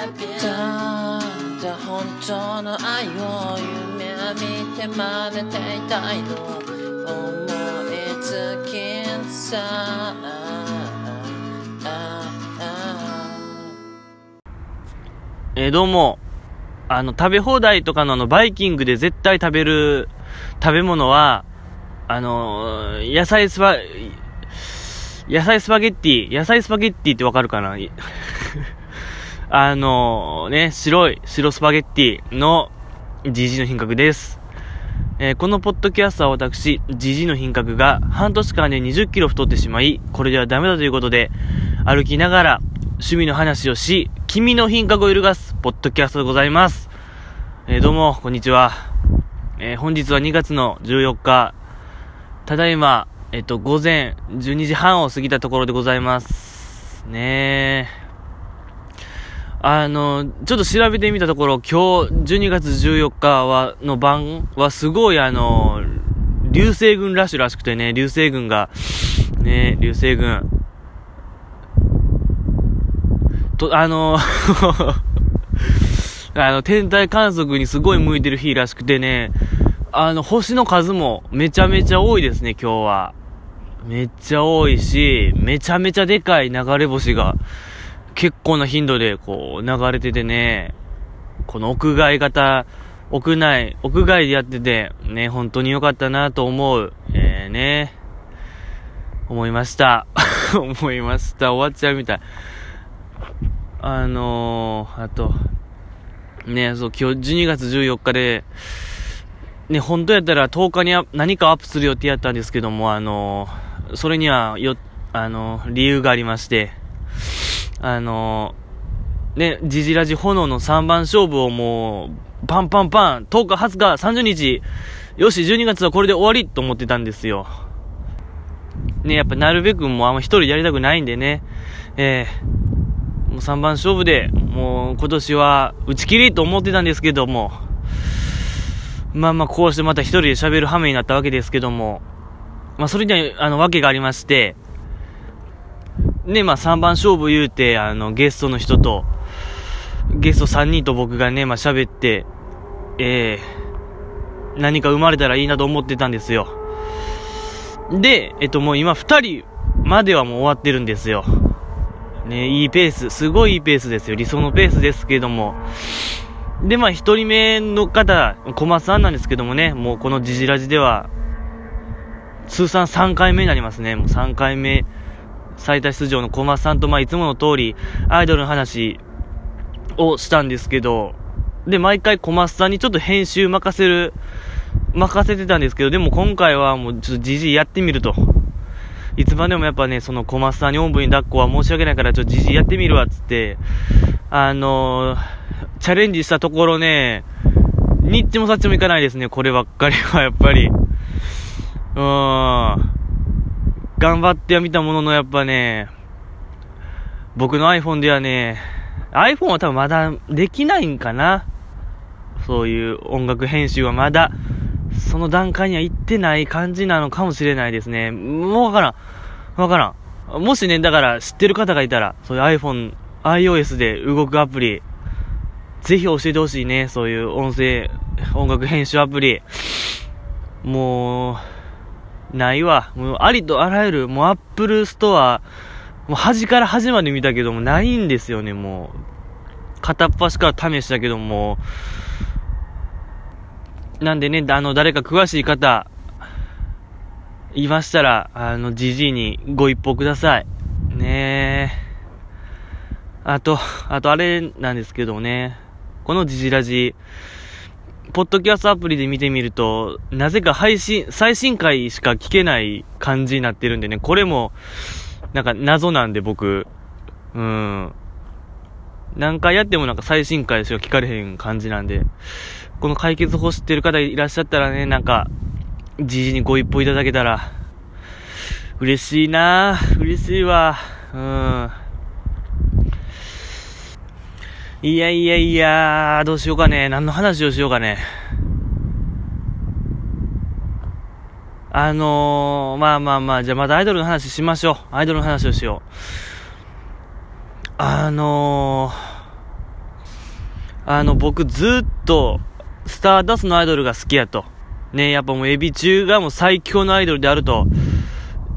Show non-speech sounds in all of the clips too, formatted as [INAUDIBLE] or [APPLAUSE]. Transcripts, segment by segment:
ただ本当の愛を夢見て真似ていたいの思いつきさえどうも、あの、食べ放題とかのあの、バイキングで絶対食べる食べ物は、あの野菜スパ、野菜スパゲッティ、野菜スパゲッティってわかるかな？あのね、白い、白スパゲッティの GG の品格です。えーこのポッドキャストは私、GG の品格が半年間で20キロ太ってしまい、これではダメだということで、歩きながら趣味の話をし、君の品格を揺るがす、ポッドキャストでございます。えーどうも、こんにちは。えー本日は2月の14日、ただいま、えっと、午前12時半を過ぎたところでございます。ねえ。あの、ちょっと調べてみたところ、今日、12月14日は、の晩はすごいあの、流星群ラッシュらしくてね、流星群が、ね、流星群。と、あの、[LAUGHS] あの、天体観測にすごい向いてる日らしくてね、あの、星の数もめちゃめちゃ多いですね、今日は。めっちゃ多いし、めちゃめちゃでかい流れ星が、結構な頻度でこう流れててね、この屋外型、屋内、屋外でやってて、ね、本当に良かったなと思う、えー、ね、思いました。[LAUGHS] 思いました。終わっちゃうみたい。あのー、あと、ね、そう、今日12月14日で、ね、本当やったら10日に何かアップする予定やったんですけども、あのーそれにはよ、あのー理由がありまして、あのね、ジジラジ炎の3番勝負をもう、パンパンパン、10日、20日、30日、よし、12月はこれで終わりと思ってたんですよ。ね、やっぱなるべくもうあんま一人でやりたくないんでね、えー、もう3番勝負で、もう今年は打ち切りと思ってたんですけども、まあまあこうしてまた一人で喋る羽目になったわけですけども、まあそれには、あの、訳がありまして、ね、まあ3番勝負言うて、あの、ゲストの人と、ゲスト3人と僕がね、まあ喋って、えー、何か生まれたらいいなと思ってたんですよ。で、えっともう今2人まではもう終わってるんですよ。ね、いいペース、すごいいいペースですよ。理想のペースですけども。で、まあ一人目の方、小松さんなんですけどもね、もうこのジジラジでは、通算3回目になりますね。もう3回目、最多出場の小松さんと、まあいつもの通り、アイドルの話をしたんですけど、で、毎回小松さんにちょっと編集任せる、任せてたんですけど、でも今回はもうちょっとじじいやってみると。いつまでもやっぱね、その小松さんにおんぶに抱っこは申し訳ないから、ちょっとじじいやってみるわ、つって、あのー、チャレンジしたところね、ニッチもサッチもいかないですね、こればっかりは、やっぱり。うーん。頑張ってはみたものの、やっぱね、僕の iPhone ではね、iPhone は多分まだできないんかな。そういう音楽編集はまだ、その段階には行ってない感じなのかもしれないですね。もうわからん。わからん。もしね、だから知ってる方がいたら、そういう iPhone、iOS で動くアプリ、ぜひ教えてほしいね。そういう音声、音楽編集アプリ。もう、ないわ。もうありとあらゆる、もう Apple ストア、もう端から端まで見たけども、ないんですよね、もう。片っ端から試したけども、なんでね、あの、誰か詳しい方、いましたら、あの、じじいにご一報ください。ねえ。あと、あとあれなんですけどね、このジジラジ、ポッドキャストアプリで見てみると、なぜか配信、最新回しか聞けない感じになってるんでね、これも、なんか謎なんで僕、うん。何回やってもなんか最新回しか聞かれへん感じなんで、この解決法知ってる方いらっしゃったらね、なんか、じじにご一報いただけたら、嬉しいな嬉しいわ。うん。いやいやいや、どうしようかね。何の話をしようかね。あのー、まあまあまあ、じゃあまたアイドルの話しましょう。アイドルの話をしよう。あのー、あの、僕ずっと、スターダストのアイドルが好きやと。ね、やっぱもうエビ中がもう最強のアイドルであると、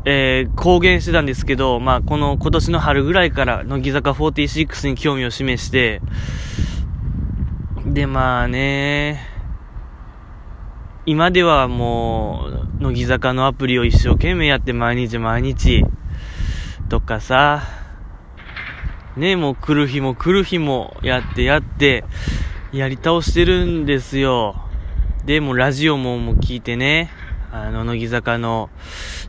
えー、公言してたんですけど、まあ、この今年の春ぐらいから乃木坂46に興味を示して、で、まあね、今ではもう、乃木坂のアプリを一生懸命やって毎日毎日、とかさ、ね、もう来る日も来る日もやってやって、やり倒してるんですよ。で、もラジオももう聞いてね、あの、乃木坂の、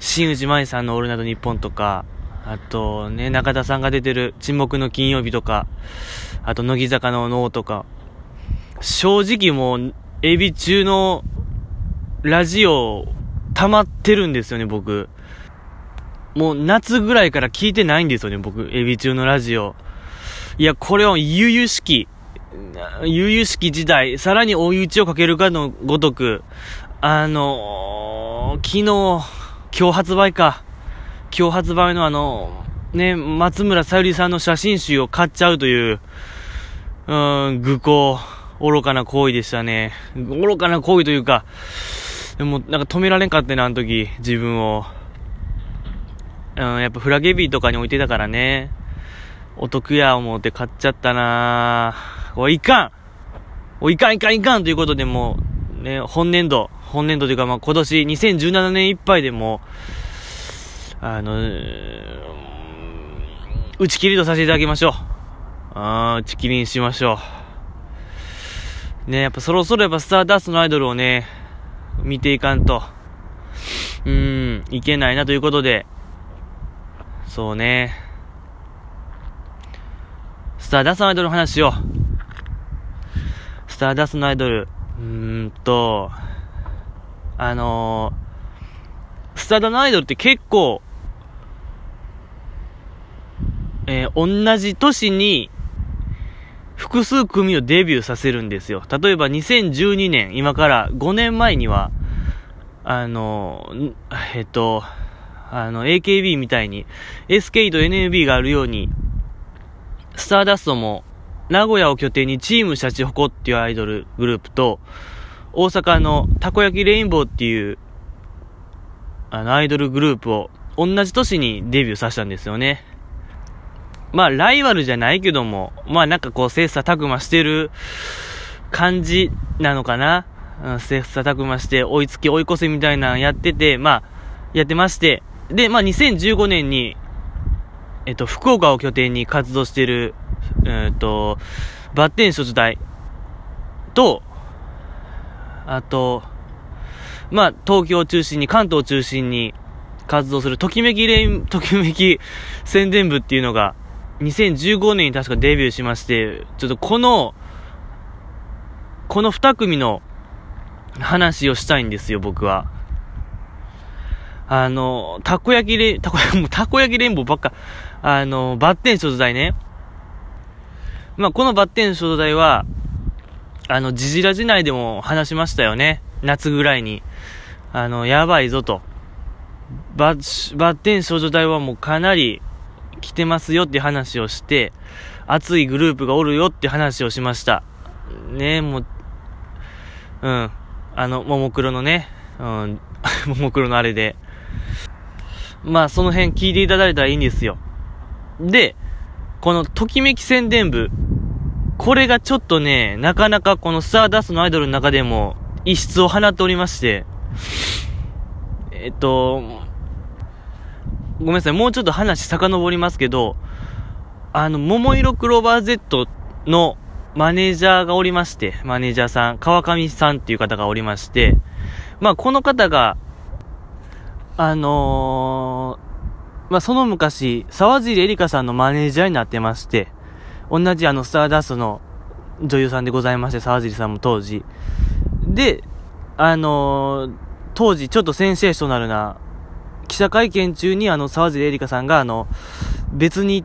新内舞さんのオールナイトニッポンとか、あとね、中田さんが出てる沈黙の金曜日とか、あと乃木坂の脳とか、正直もう、エビ中のラジオ、溜まってるんですよね、僕。もう夏ぐらいから聞いてないんですよね、僕、エビ中のラジオ。いや、これは悠々しき、悠々しき時代、さらに追い打ちをかけるかのごとく、あのー、昨日、今日発売か。今日発売のあの、ね、松村さゆりさんの写真集を買っちゃうという、うん、愚行、愚かな行為でしたね。愚かな行為というか、でも、なんか止められんかってな、あの時、自分を。うん、やっぱフラゲビーとかに置いてたからね。お得や思って買っちゃったなおい、いかんおい、いかんいかんいかんということでもう、ね、本年度、本年度というかまあ今年2017年いっぱいでもあの打ち切りとさせていただきましょう。あ打ち切りにしましょう。ね、やっぱそろそろやっぱスターダストのアイドルをね、見ていかんと、うん、いけないなということで、そうね、スターダストのアイドルの話を、スターダストのアイドル、うーんと、あのー、スタダのアイドルって結構、えー、同じ年に複数組をデビューさせるんですよ。例えば2012年、今から5年前には、あの、えっと、あの、AKB みたいに、SK と NMB があるように、スターダストも、名古屋を拠点にチームシャチホコっていうアイドルグループと、大阪のたこ焼きレインボーっていう、あの、アイドルグループを、同じ年にデビューさせたんですよね。まあ、ライバルじゃないけども、まあなんかこう、切磋琢磨してる感じなのかな。うん、切磋琢磨して、追いつき追い越せみたいなのやってて、まあ、やってまして、で、まあ2015年に、えっと、福岡を拠点に活動してる、えっと、バッテン所時代と、あと、まあ、東京を中心に、関東を中心に活動する、ときめき連、[LAUGHS] ときめき宣伝部っていうのが、2015年に確かデビューしまして、ちょっとこの、この二組の話をしたいんですよ、僕は。あの、たこ焼きれ、たこ焼き、もうたこ焼き連邦ばっか、あの、バッテン所在ね。まあ、このバッテン所在は、あの、ジジラ時内でも話しましたよね。夏ぐらいに。あの、やばいぞと。バッ、バッテン少女隊はもうかなり来てますよって話をして、熱いグループがおるよって話をしました。ねもう、うん。あの、ももクロのね、うん、[LAUGHS] ももクロのあれで。まあ、その辺聞いていただいたらいいんですよ。で、このときめき宣伝部、これがちょっとね、なかなかこのスターダストのアイドルの中でも異質を放っておりまして、えっと、ごめんなさい、もうちょっと話遡りますけど、あの、桃色クローバー Z のマネージャーがおりまして、マネージャーさん、川上さんっていう方がおりまして、まあ、この方が、あのー、まあ、その昔、沢尻エリカさんのマネージャーになってまして、同じあの、スターダストの女優さんでございまして、沢尻さんも当時。で、あのー、当時ちょっとセンセーショナルな記者会見中にあの、沢尻エリカさんがあの、別にっ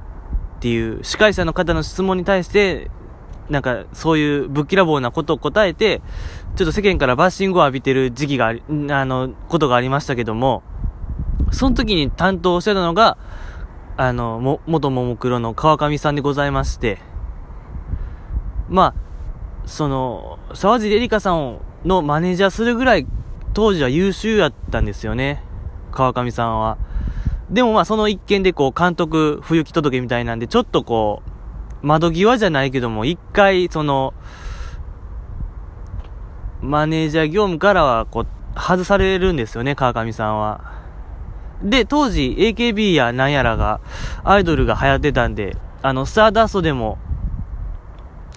ていう司会者の方の質問に対して、なんか、そういうぶっきらぼうなことを答えて、ちょっと世間からバッシングを浴びてる時期があり、あの、ことがありましたけども、その時に担当してたのが、あの、も、元ももクロの川上さんでございまして、まあ、その、沢尻エリカさんのマネージャーするぐらい、当時は優秀やったんですよね。川上さんは。でもまあその一件でこう監督不行き届けみたいなんで、ちょっとこう、窓際じゃないけども、一回その、マネージャー業務からはこう、外されるんですよね、川上さんは。で、当時 AKB やなんやらが、アイドルが流行ってたんで、あの、スターダストでも、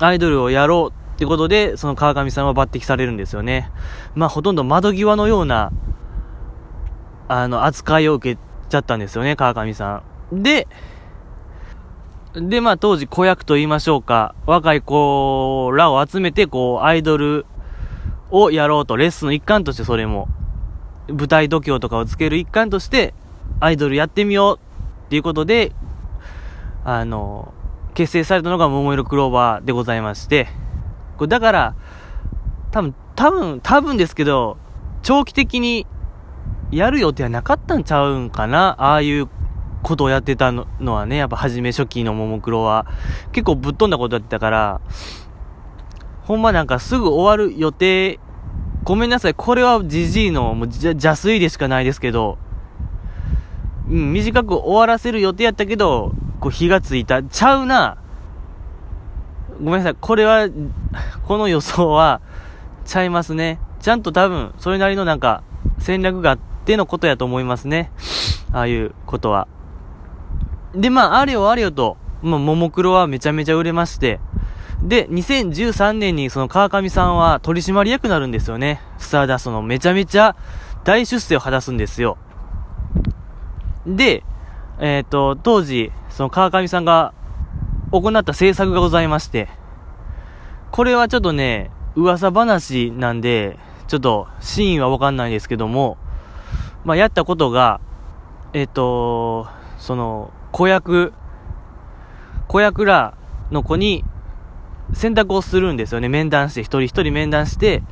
アイドルをやろうってことで、その川上さんは抜擢されるんですよね。まあ、ほとんど窓際のような、あの、扱いを受けちゃったんですよね、川上さん。で、で、まあ当時子役と言いましょうか、若い子らを集めて、こう、アイドルをやろうと、レッスンの一環としてそれも、舞台度胸とかをつける一環として、アイドルやってみようっていうことで、あの、結成されたのが桃色クローバーでございまして、これだから、多分、多分、多分ですけど、長期的にやる予定はなかったんちゃうんかな？ああいうことをやってたのはね、やっぱ初め初期のももクロは。結構ぶっ飛んだことやってたから、ほんまなんかすぐ終わる予定、ごめんなさい、これはじじいのもう邪推でしかないですけど、うん、短く終わらせる予定やったけど、こう火がついた。ちゃうな。ごめんなさい、これは、この予想は、ちゃいますね。ちゃんと多分、それなりのなんか、戦略があって、ってのことやと思いますね。ああいうことは。で、まあ、あれよあれよと、まあ、ももクロはめちゃめちゃ売れまして、で、2013年にその川上さんは取締役になるんですよね。スターダストのめちゃめちゃ大出世を果たすんですよ。で、えっ、ー、と、当時、その川上さんが行った制作がございまして、これはちょっとね、噂話なんで、ちょっと真意はわかんないですけども、まあ、やったことが、えっ、ー、と、その、子役、子役らの子に選択をするんですよね。面談して、一人一人面談して、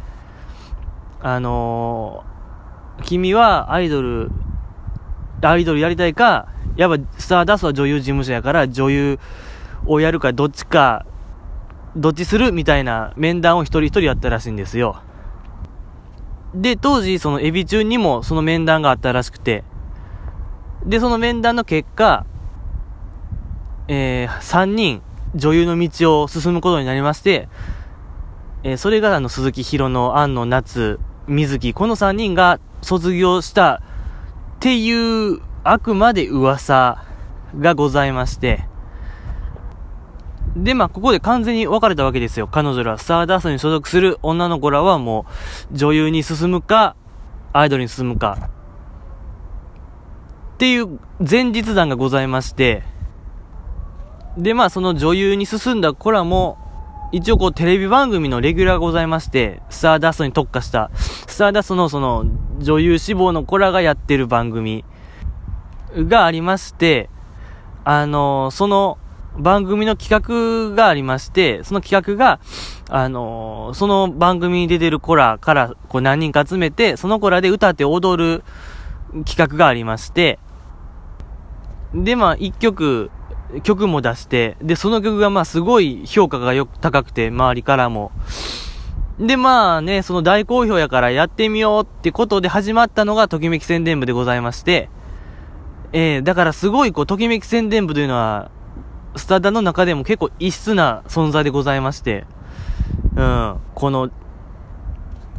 あのー、君はアイドル、アイドルやりたいか、やっぱスターダストは女優事務所やから女優をやるかどっちか、どっちするみたいな面談を一人一人やったらしいんですよ。で、当時、そのエビ中にもその面談があったらしくて、で、その面談の結果、えー、3人、女優の道を進むことになりまして、えー、それがあの、鈴木宏の安野夏、水木、この3人が卒業したっていう、あくまで噂がございまして、で、まあ、ここで完全に分かれたわけですよ。彼女ら、スターダストに所属する女の子らはもう、女優に進むか、アイドルに進むか、っていう前日談がございまして、で、まあ、その女優に進んだ子らも、一応こうテレビ番組のレギュラーございまして、スターダストに特化した、スターダストのその女優志望の子らがやってる番組がありまして、あの、その番組の企画がありまして、その企画が、あの、その番組に出てる子らから、こう何人か集めて、その子らで歌って踊る企画がありまして、で、まあ、一曲、曲も出して、で、その曲がまあ、すごい評価がよく高くて、周りからも。で、まあね、その大好評やからやってみようってことで始まったのが、ときめき宣伝部でございまして、えー、だからすごいこう、ときめき宣伝部というのは、スタダの中でも結構異質な存在でございまして、うん、この、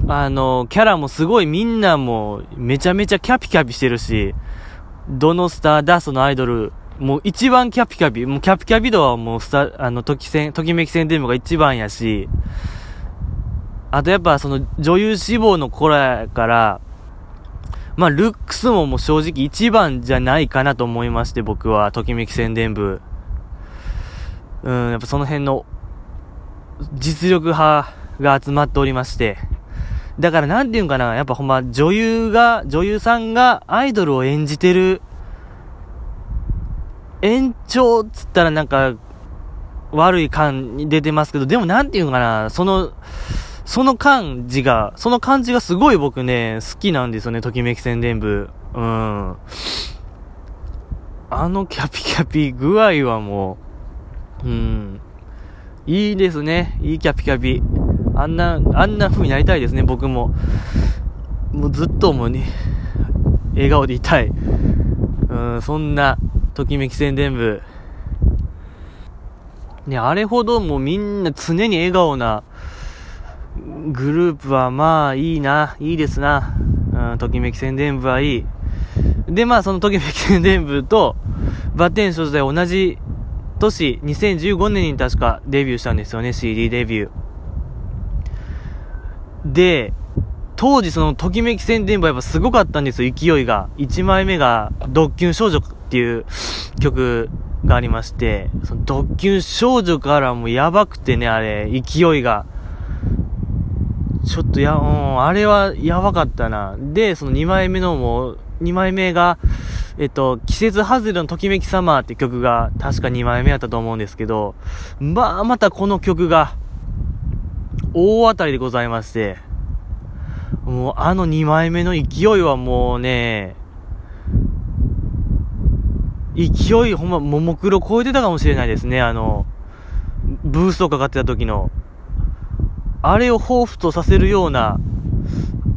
あの、キャラもすごいみんなもめちゃめちゃキャピキャピしてるし、どのスターダストのアイドル、もう一番キャピキャピ、もうキャピキャピ度はもうスタ、あの、ときせん、ときめき戦デモが一番やし、あとやっぱその女優志望の子らから、まあ、ルックスももう正直一番じゃないかなと思いまして、僕は、ときめき宣伝部。うん、やっぱその辺の実力派が集まっておりまして、だからなんていうんかな、やっぱほんま女優が、女優さんがアイドルを演じてる延長っつったらなんか、悪い感に出てますけど、でもなんていうのかな、その、その感じが、その感じがすごい僕ね、好きなんですよね、ときめき宣伝部。うん。あのキャピキャピ具合はもう、うん。いいですね。いいキャピキャピ。あんな、あんな風になりたいですね、僕も。もうずっともうね、笑顔でいたい。うん、そんな、ときめき宣伝部。ね、あれほどもうみんな常に笑顔なグループはまあいいな、いいですな。うん、ときめき宣伝部はいい。で、まあそのときめき宣伝部と、バッテン少女隊同じ年、2015年に確かデビューしたんですよね、CD デビュー。で、当時そのときめき宣伝部はやっぱすごかったんですよ、勢いが。1枚目が、ドッキュン少女っていう曲がありまして、そのドッキュン少女からもやばくてね、あれ、勢いが。ちょっとや、うん、あれはやばかったな。で、その2枚目のもう、2枚目が、えっと、季節外れのときめきサマーって曲が確か2枚目やったと思うんですけど、まあ、またこの曲が、大当たりでございまして、もうあの2枚目の勢いはもうね、勢いほんま、ももクロ超えてたかもしれないですね、あの、ブーストかかってた時の。あれを彷彿とさせるような、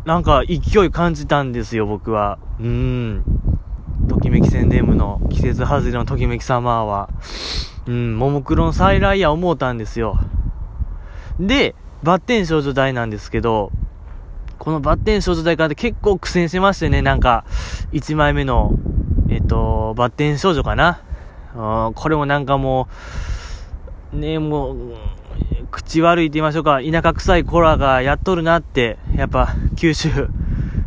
なんか勢い感じたんですよ、僕は。うーん。ときめき宣伝部の季節外れのときめきサマーは、うん、ももクロの再来や思うたんですよ。で、バッテン少女大なんですけど、このバッテン少女大から結構苦戦してましてね、なんか、1枚目の、っと、バッテン少女かな？これもなんかもう、ねもう、口悪いって言いましょうか、田舎臭いコラがやっとるなって、やっぱ、九州、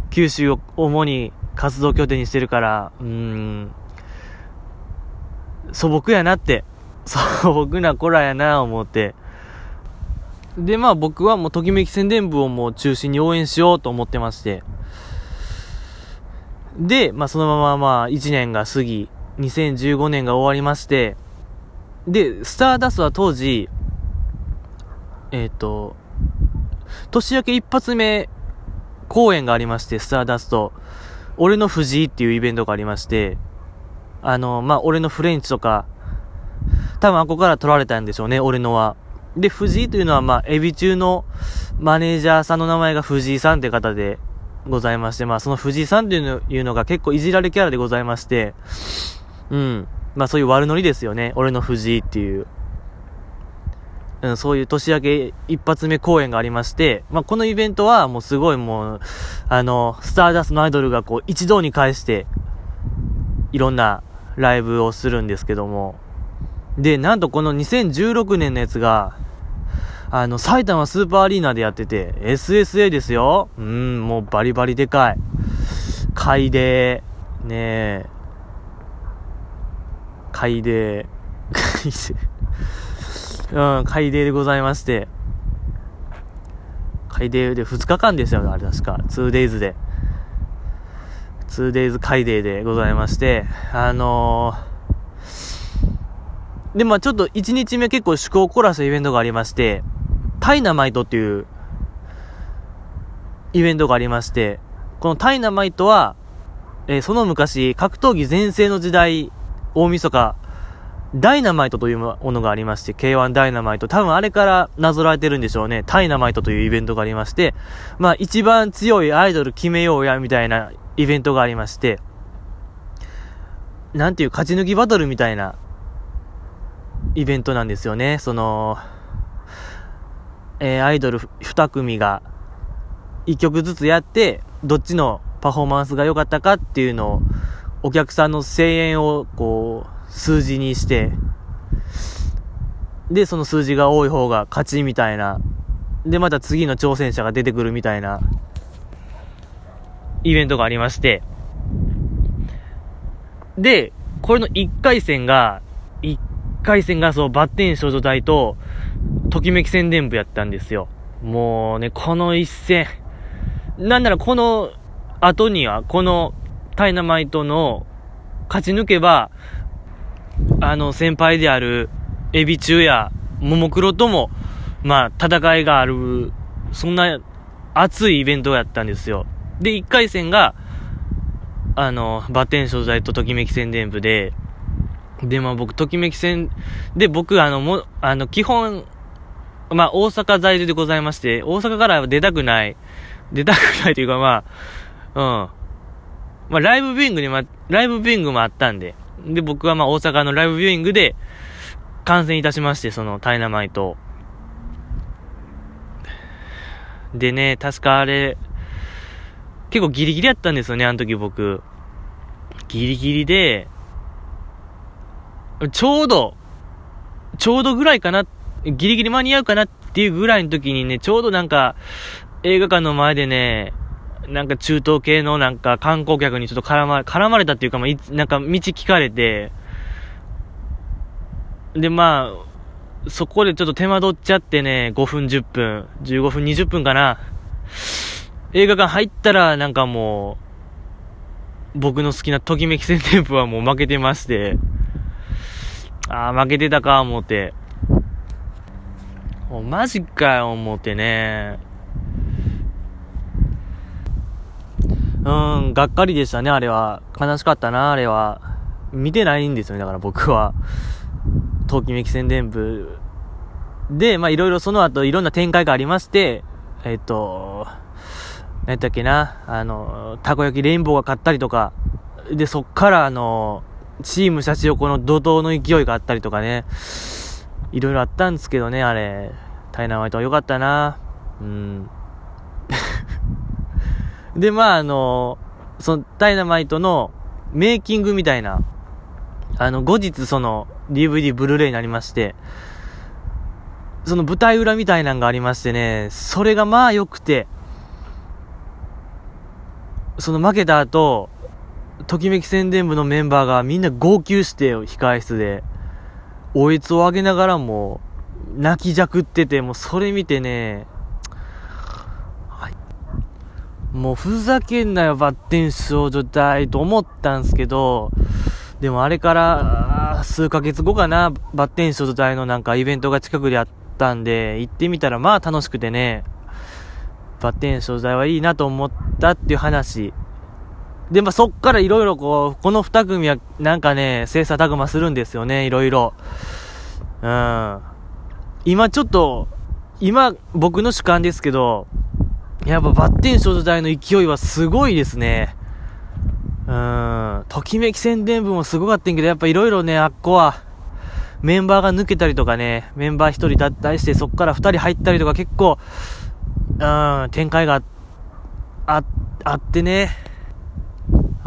九州を主に活動拠点にしてるから、うん、素朴やなって、素朴な子らやな思って。で、まあ僕はもうときめき宣伝部をもう中心に応援しようと思ってまして。で、まあそのまままあ1年が過ぎ、2015年が終わりまして、で、スターダストは当時、えっ、ー、と、年明け一発目公演がありまして、スターダスト。俺の藤井っていうイベントがありまして、あの、まあ、俺のフレンチとか、多分あこから取られたんでしょうね、俺のは。で、藤井というのは、まあ、エビ中のマネージャーさんの名前が藤井さんって方でございまして、まあ、その藤井さんっていうのいうのが結構いじられキャラでございまして、うん。まあ、そういう悪ノリですよね。俺の藤井っていう。うん、そういう年明け一発目公演がありまして、まあ、このイベントはもうすごいもう、あの、スターダストのアイドルがこう一堂に会して、いろんなライブをするんですけども、で、なんとこの2016年のやつが、あの、埼玉スーパーアリーナでやってて、SSA ですよ。うん、もうバリバリでかい。海で、ねえ、海で、海で、うん、海デーでございまして、海デーで2日間ですよね、あれ確か。2days で。2days 海デーでございまして、あのー、で、まあちょっと1日目結構趣向を凝らしたイベントがありまして、タイナマイトっていうイベントがありまして、このタイナマイトは、えー、その昔、格闘技全盛の時代、大晦日、ダイナマイトというものがありまして、K1 ダイナマイト。多分あれからなぞられてるんでしょうね。タイナマイトというイベントがありまして、まあ一番強いアイドル決めようや、みたいなイベントがありまして、なんていう勝ち抜きバトルみたいなイベントなんですよね。その、えー、アイドル2組が1曲ずつやって、どっちのパフォーマンスが良かったかっていうのを、お客さんの声援をこう、数字にして、で、その数字が多い方が勝ちみたいな。で、また次の挑戦者が出てくるみたいな、イベントがありまして。で、これの1回戦が、1回戦がそう、バッテン少女隊と、ときめき宣伝部やったんですよ。もうね、この一戦、なんならこの後には、このタイナマイトの勝ち抜けば、あの、先輩である、エビ中や、ももクロとも、まあ、戦いがある、そんな熱いイベントをやったんですよ。で、1回戦が、あの、バテン所在とときめき宣伝部で、で、まあ僕、ときめき戦、で、僕、あの、も、あの、基本、まあ大阪在住でございまして、大阪から出たくない、出たくないというかまあ、うん。まあライブビューイングにま、ライブビューイングもあったんで、で、僕はまあ大阪のライブビューイングで、観戦いたしまして、その、タイナマイト。でね、確かあれ、結構ギリギリやったんですよね、あの時僕。ギリギリで、ちょうど、ちょうどぐらいかなっ、ギリギリ間に合うかなっていうぐらいの時にね、ちょうどなんか、映画館の前でね、なんか中東系のなんか観光客にちょっと絡ま、絡まれたっていうか、まあ、なんか道聞かれて、で、まあ、そこでちょっと手間取っちゃってね、5分10分、15分20分かな。映画館入ったらなんかもう、僕の好きなときめき宣伝部はもう負けてまして、ああ、負けてたか、思って。マジかよ、思ってね。うん、がっかりでしたね、あれは。悲しかったな、あれは。見てないんですよね、だから僕は。ときめき宣伝部。で、まいろいろその後いろんな展開がありまして、えっと、何やったっけな、あの、たこ焼きレインボーが買ったりとか、で、そっからあの、チームシャチ横の怒涛の勢いがあったりとかね、いろいろあったんですけどね、あれ、タイナマイトは良かったなうん。[LAUGHS] で、まああの、そのタイナマイトのメイキングみたいな、あの、後日その DVD ブルーレイになりまして、その舞台裏みたいなんがありましてね、それがまあ良くて、その負けた後、ときめき宣伝部のメンバーがみんな号泣してよ、控室で。おえつを上げながらも、泣きじゃくってて、もうそれ見てね、はい。もうふざけんなよ、バッテン少女隊と思ったんすけど、でもあれから、数ヶ月後かな、バッテン少女隊のなんかイベントが近くであったんで、行ってみたらまあ楽しくてね、バッテン少女隊はいいなと思ったっていう話で、まあ、そっからいろいろこう、この二組はなんかね、精査琢磨するんですよね、いろいろ。うん。今ちょっと、今、僕の主観ですけど、やっぱバッテン少女隊の勢いはすごいですね。うん。ときめき宣伝部もすごかったんけど、やっぱいろいろね、あっこは、メンバーが抜けたりとかね、メンバー一人脱退して、そっから二人入ったりとか結構、うん、展開があ、あってね、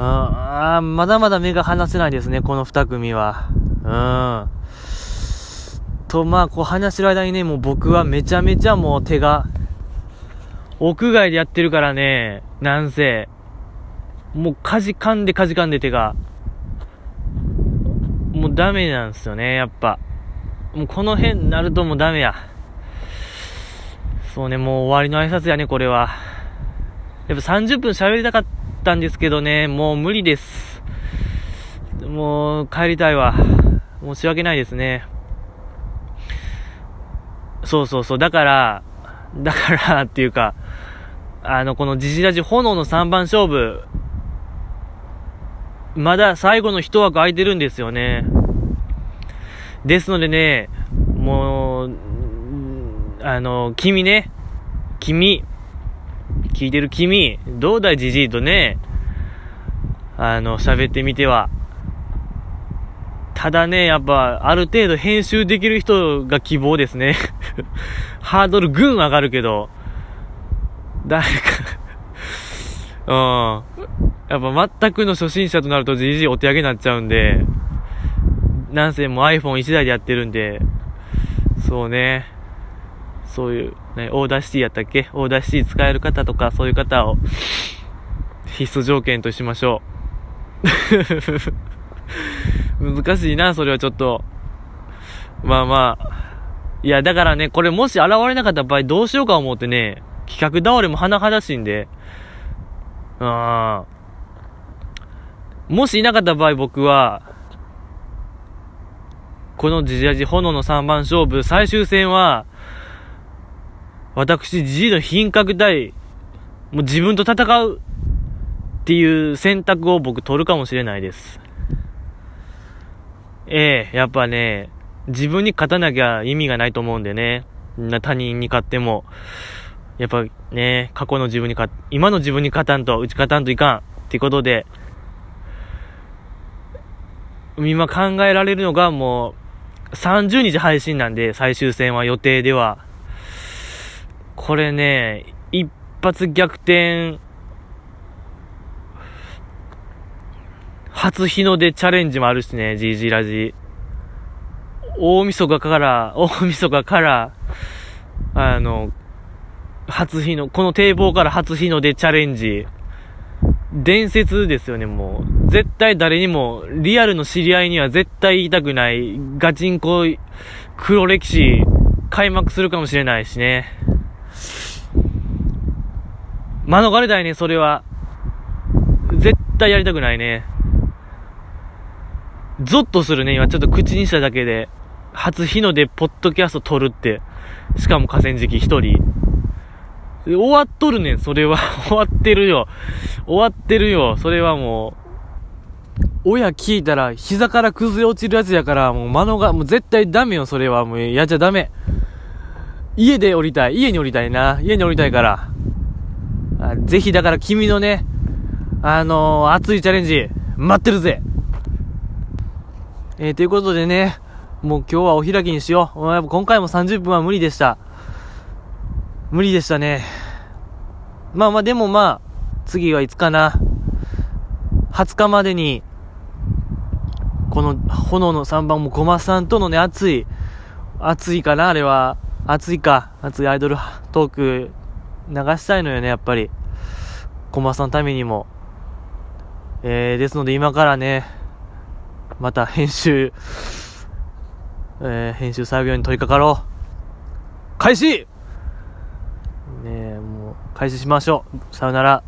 ああ、まだまだ目が離せないですね、この二組は。うん。と、まあ、こう話してる間にね、もう僕はめちゃめちゃもう手が、屋外でやってるからね、なんせ、もうかじかんでかじかんで手が、もうダメなんですよね、やっぱ。もうこの辺になるともうダメや。そうね、もう終わりの挨拶やね、これは。やっぱ30分喋りたかった。ったんですけどね、もう無理です。もう帰りたいわ。申し訳ないですね。そうそうそう。だから、だから [LAUGHS] っていうか、あの、このジジラジ炎の3番勝負、まだ最後の一枠空いてるんですよね。ですのでね、もう、あの、君ね、君、聞いてる君、どうだじじいとね、あの、喋ってみては。ただね、やっぱ、ある程度編集できる人が希望ですね。[LAUGHS] ハードルぐん上がるけど、誰か [LAUGHS] うん。やっぱ全くの初心者となるとじじいお手上げになっちゃうんで、なんせもう iPhone1 台でやってるんで、そうね。そういう、ね、 Audacity やったっけ？ Audacity 使える方とか、そういう方を必須条件としましょう。[LAUGHS] 難しいな、それはちょっと。まあまあ。いや、だからね、これもし現れなかった場合どうしようか思ってね、企画倒れも甚だしいんで、うん。もしいなかった場合僕は、このジジラジ炎の3番勝負、最終戦は、私、ジジの品格対、もう自分と戦うっていう選択を僕取るかもしれないです。ええやっぱね、自分に勝たなきゃ意味がないと思うんでね。な他人に勝っても、やっぱね、過去の自分に勝、今の自分に勝たんと、打ち勝たんといかん。っていうことで、今考えられるのがもう、30日配信なんで、最終戦は予定では。これね、一発逆転、初日の出チャレンジもあるしね、GG ラジ。大晦日から、大晦日から、あの、初日の、この堤防から初日の出チャレンジ。伝説ですよね、もう。絶対誰にも、リアルの知り合いには絶対言いたくない、ガチンコ、黒歴史、開幕するかもしれないしね。免れたいね、それは。絶対やりたくないね。ゾッとするね、今ちょっと口にしただけで。初日の出、ポッドキャスト撮るって。しかも河川敷一人。終わっとるねん、それは。終わってるよ。終わってるよ。それはもう、親聞いたら膝から崩れ落ちるやつやから、もう間のが、もう絶対ダメよ、それは。もうやっちゃダメ。家で降りたい。家に降りたいな。家に降りたいから。ぜひだから君のね、あのー、熱いチャレンジ、待ってるぜ。えー、ということでね、もう今日はお開きにしよう。やっぱ今回も30分は無理でした。無理でしたね。まあまあでもまあ、次はいつかな。20日までに、この炎の3番もごまさんとのね、熱い、熱いかなあれは。熱いか。熱いアイドルトーク流したいのよね、やっぱり。コマさんのためにも。えー、ですので今からね、また編集、えー、編集作業に取り掛かろう。開始ねえ、もう、開始しましょう。さよなら。